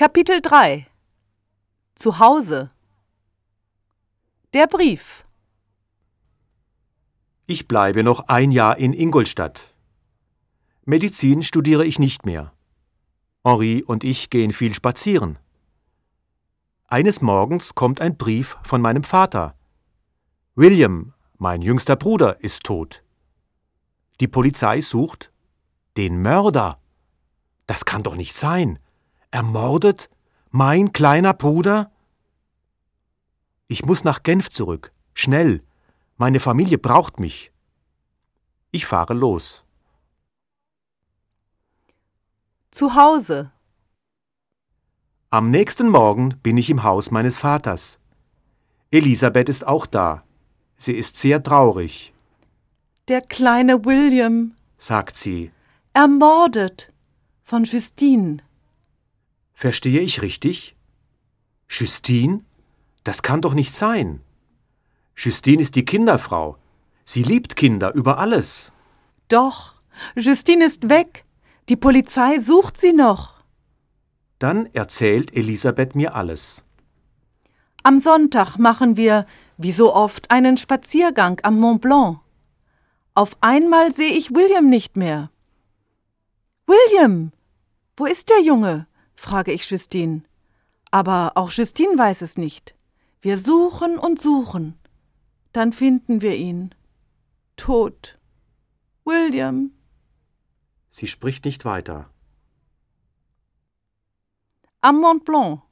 Kapitel 3 Zu Hause Der Brief Ich bleibe noch ein Jahr in Ingolstadt. Medizin studiere ich nicht mehr. Henri und ich gehen viel spazieren. Eines Morgens kommt ein Brief von meinem Vater. William, mein jüngster Bruder, ist tot. Die Polizei sucht den Mörder. Das kann doch nicht sein. Ermordet? Mein kleiner Bruder? Ich muss nach Genf zurück. Schnell. Meine Familie braucht mich. Ich fahre los. Zu Hause Am nächsten Morgen bin ich im Haus meines Vaters. Elisabeth ist auch da. Sie ist sehr traurig, Der kleine William sagt sie. ermordet von Justine. Verstehe ich richtig? Justine? Das kann doch nicht sein. Justine ist die Kinderfrau. Sie liebt Kinder über alles. Doch, Justine ist weg. Die Polizei sucht sie noch. Dann erzählt Elisabeth mir alles. Am Sonntag machen wir, wie so oft, einen Spaziergang am Mont Blanc. Auf einmal sehe ich William nicht mehr. William, wo ist der Junge? Frage ich Justine. Aber auch Justine weiß es nicht. Wir suchen und suchen. Dann finden wir ihn. Tot. William. Sie spricht nicht weiter. Am Mont Blanc.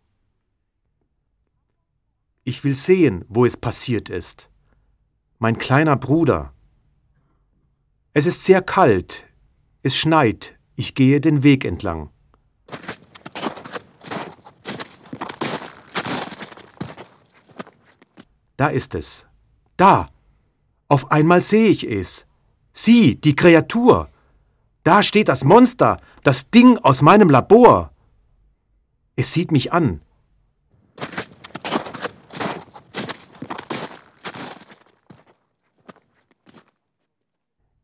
Ich will sehen, wo es passiert ist. Mein kleiner Bruder. Es ist sehr kalt. Es schneit. Ich gehe den Weg entlang. Da ist es. Da. Auf einmal sehe ich es. Sie, die Kreatur. Da steht das Monster, das Ding aus meinem Labor. Es sieht mich an.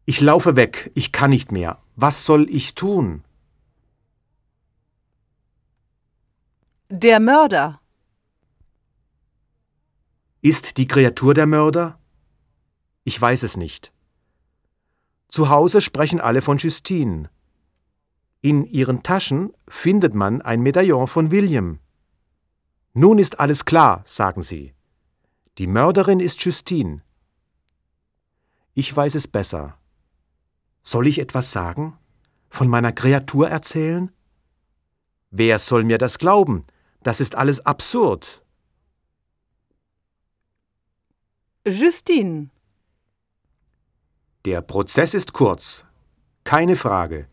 Ich laufe weg, ich kann nicht mehr. Was soll ich tun? Der Mörder. Ist die Kreatur der Mörder? Ich weiß es nicht. Zu Hause sprechen alle von Justine. In ihren Taschen findet man ein Medaillon von William. Nun ist alles klar, sagen sie. Die Mörderin ist Justine. Ich weiß es besser. Soll ich etwas sagen? Von meiner Kreatur erzählen? Wer soll mir das glauben? Das ist alles absurd. Justine. Der Prozess ist kurz. Keine Frage.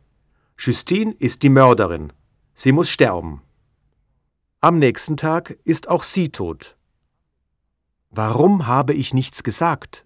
Justine ist die Mörderin. Sie muss sterben. Am nächsten Tag ist auch sie tot. Warum habe ich nichts gesagt?